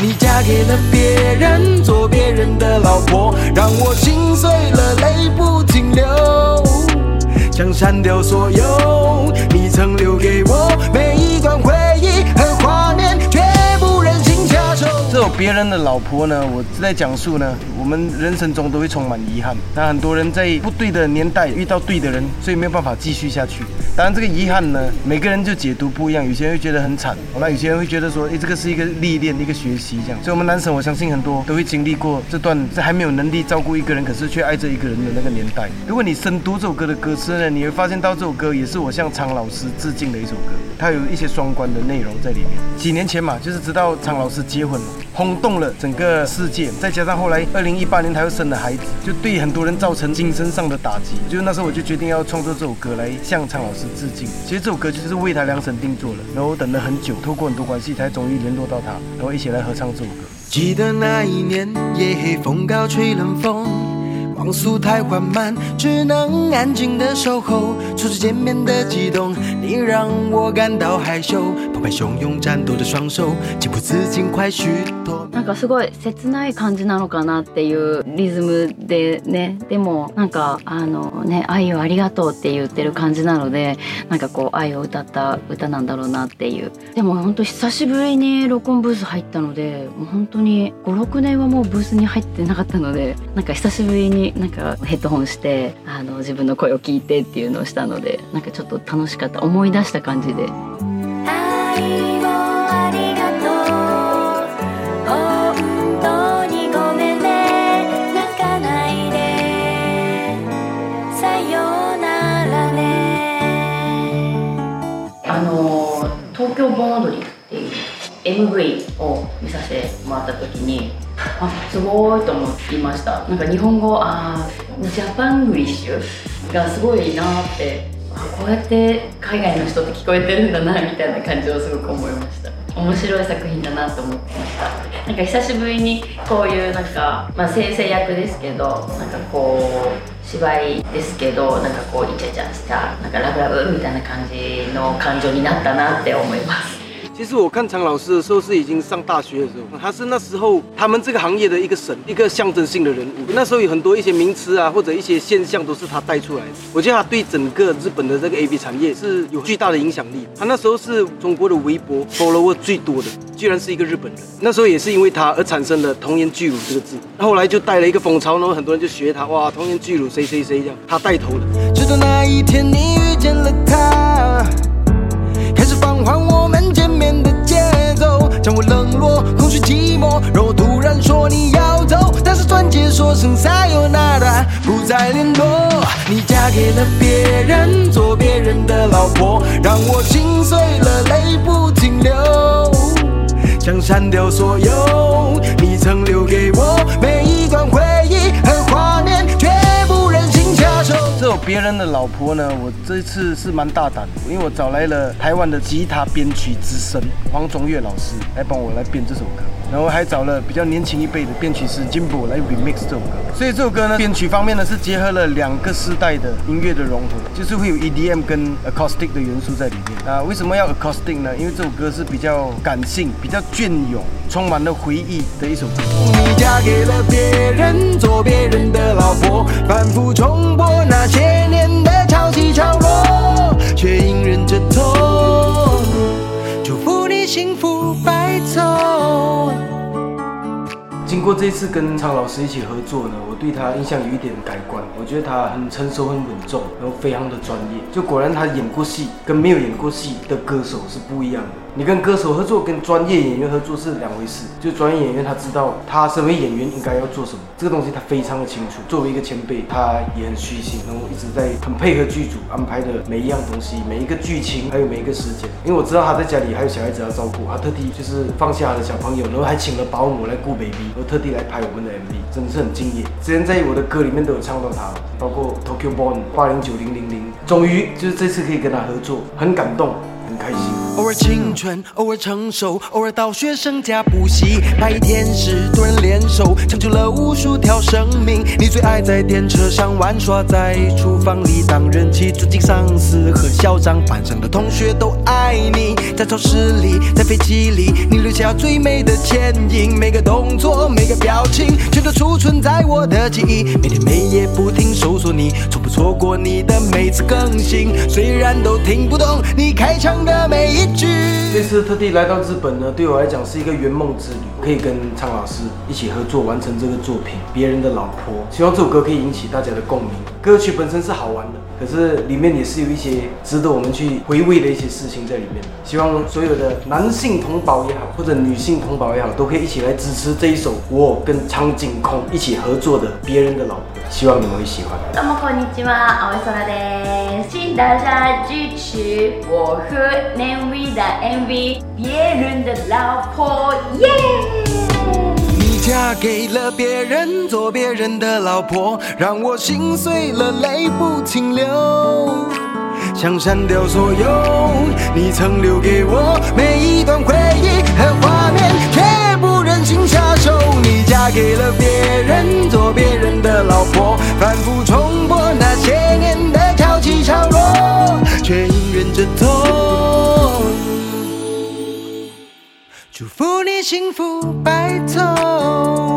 你嫁给了别人，做别人的老婆，让我心碎了，泪不停流，想删掉所有你曾留给我每别人的老婆呢，我在讲述呢，我们人生中都会充满遗憾。那很多人在不对的年代遇到对的人，所以没有办法继续下去。当然，这个遗憾呢，每个人就解读不一样。有些人会觉得很惨，那有些人会觉得说，诶，这个是一个历练，一个学习这样。所以，我们男生我相信很多都会经历过这段在还没有能力照顾一个人，可是却爱着一个人的那个年代。如果你深读这首歌的歌词呢，你会发现到这首歌也是我向苍老师致敬的一首歌，它有一些双关的内容在里面。几年前嘛，就是知道苍老师结婚了，轰动了整个世界，再加上后来二零一八年他又生了孩子，就对很多人造成精神上的打击。就那时候我就决定要创作这首歌来向苍老师致敬。其实这首歌就是为他量身定做的，然后等了很久，透过很多关系才终于联络到他，然后一起来合唱这首歌。记得那一年，夜黑风高吹冷风，光速太缓慢，只能安静的守候。初次见面的激动，你让我感到害羞，澎湃汹涌颤抖的双手，情不自禁快许多。かすごい切ない感じなのかなっていうリズムでね。でもなんかあのね愛をありがとうって言ってる感じなのでなんかこう愛を歌った歌なんだろうなっていう。でも本当久しぶりに録音ブース入ったのでもう本当に56年はもうブースに入ってなかったのでなんか久しぶりになんかヘッドホンしてあの自分の声を聞いてっていうのをしたのでなんかちょっと楽しかった。思い出した感じで。東京盆踊りっていう MV を見させてもらった時にあすごいと思いました。なんか日本語ああジャパングリッシュがすごいなってこうやって海外の人って聞こえてるんだなみたいな感じをすごく思いました。面白い作品だなと思ってました。なんか久しぶりにこういうなんか、まあ、先生役ですけどなんかこう芝居ですけどなんかこうイチャイチャしたなんかラブラブみたいな感じの感情になったなって思います。其实我看常老师的时候是已经上大学的时候，他是那时候他们这个行业的一个神，一个象征性的人物。那时候有很多一些名词啊，或者一些现象都是他带出来的。我觉得他对整个日本的这个 A B 产业是有巨大的影响力。他那时候是中国的微博 follower 最多的，居然是一个日本人。那时候也是因为他而产生了“童颜巨乳”这个字，后来就带了一个风潮，然后很多人就学他，哇，童颜巨乳谁谁谁这样，他带头的。直到那一天你遇见了他，将我冷落、空虚、寂寞，让我突然说你要走，但是转接说声 sayonara，不再联络。你嫁给了别人，做别人的老婆，让我心碎了，泪不停流，想删掉所有你曾留给我没别人的老婆呢，我这次是蛮大胆的，因为我找来了台湾的吉他编曲之神黄宗岳老师来帮我来编这首歌，然后还找了比较年轻一辈的编曲师金博来 remix 这首歌。所以这首歌呢，编曲方面呢是结合了两个世代的音乐的融合，就是会有 EDM 跟 acoustic 的元素在里面。啊，为什么要 acoustic 呢？因为这首歌是比较感性、比较隽永、充满了回忆的一首歌。你嫁给了别人，做别人的老婆，反复重播那些年的潮起潮落，却隐忍着痛。祝福你幸福白头。经过这次跟苍老师一起合作呢，我对他印象有一点改观。我觉得他很成熟、很稳重，然后非常的专业。就果然他演过戏跟没有演过戏的歌手是不一样的。你跟歌手合作跟专业演员合作是两回事。就专业演员他知道他身为演员应该要做什么，这个东西他非常的清楚。作为一个前辈，他也很虚心，然后一直在很配合剧组安排的每一样东西、每一个剧情，还有每一个时间。因为我知道他在家里还有小孩子要照顾，他特地就是放下他的小朋友，然后还请了保姆来顾 baby，然后特地来拍我们的 MV，真的是很敬业。之前在我的歌里面都有唱到他，包括 Tokyo Born 八零九零零零，终于就是这次可以跟他合作，很感动，很开心。偶尔青春，偶尔成熟，偶尔到学生家补习。白衣天时多人联手，成就了无数条生命。你最爱在电车上玩耍，在厨房里当人气，尊敬上司和校长，班上的同学都爱你。在超市里，在飞机里，你留下最美的倩影，每个动作，每个表情，全都储存在我的记忆。每天每夜不停搜索你，从不错过你的每次更新。虽然都听不懂你开场的每一句。这次特地来到日本呢，对我来讲是一个圆梦之旅，可以跟苍老师一起合作完成这个作品《别人的老婆》。希望这首歌可以引起大家的共鸣。歌曲本身是好玩的，可是里面也是有一些值得我们去回味的一些事情在里面。希望所有的男性同胞也好，或者女性同胞也好，都可以一起来支持这一首我跟苍井空一起合作的《别人的老婆》。希望你们会喜欢。どうもこんにちは、青空です。请大家支持我和 Nami 的 MV《别人的老婆》，耶！你嫁给了别人，做别人的老婆，让我心碎了，泪不停流。想删掉所有你曾留给我每一段回忆和画面，却不忍心下手。你嫁给了别 幸福白头。